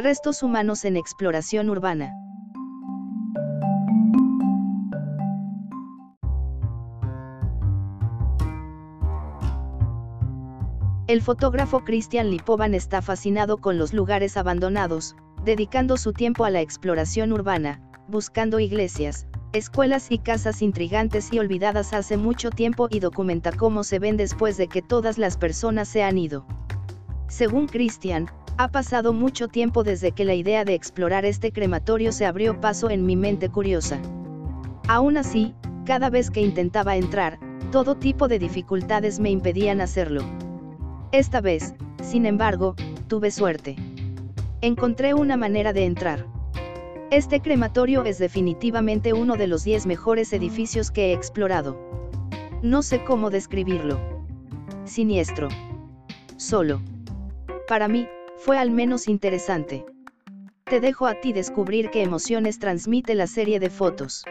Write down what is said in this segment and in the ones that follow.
Restos humanos en exploración urbana. El fotógrafo Christian Lipovan está fascinado con los lugares abandonados, dedicando su tiempo a la exploración urbana, buscando iglesias, escuelas y casas intrigantes y olvidadas hace mucho tiempo y documenta cómo se ven después de que todas las personas se han ido. Según Christian, ha pasado mucho tiempo desde que la idea de explorar este crematorio se abrió paso en mi mente curiosa. Aún así, cada vez que intentaba entrar, todo tipo de dificultades me impedían hacerlo. Esta vez, sin embargo, tuve suerte. Encontré una manera de entrar. Este crematorio es definitivamente uno de los 10 mejores edificios que he explorado. No sé cómo describirlo. Siniestro. Solo. Para mí, fue al menos interesante. Te dejo a ti descubrir qué emociones transmite la serie de fotos.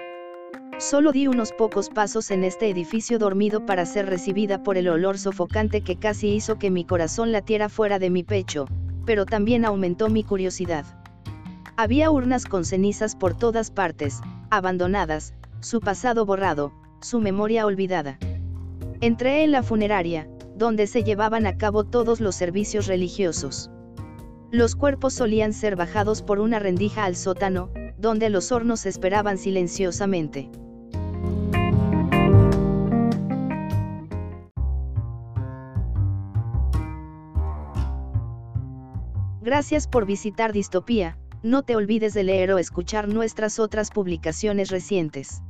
Solo di unos pocos pasos en este edificio dormido para ser recibida por el olor sofocante que casi hizo que mi corazón latiera fuera de mi pecho, pero también aumentó mi curiosidad. Había urnas con cenizas por todas partes, abandonadas, su pasado borrado, su memoria olvidada. Entré en la funeraria, donde se llevaban a cabo todos los servicios religiosos. Los cuerpos solían ser bajados por una rendija al sótano, donde los hornos esperaban silenciosamente. Gracias por visitar Distopía, no te olvides de leer o escuchar nuestras otras publicaciones recientes.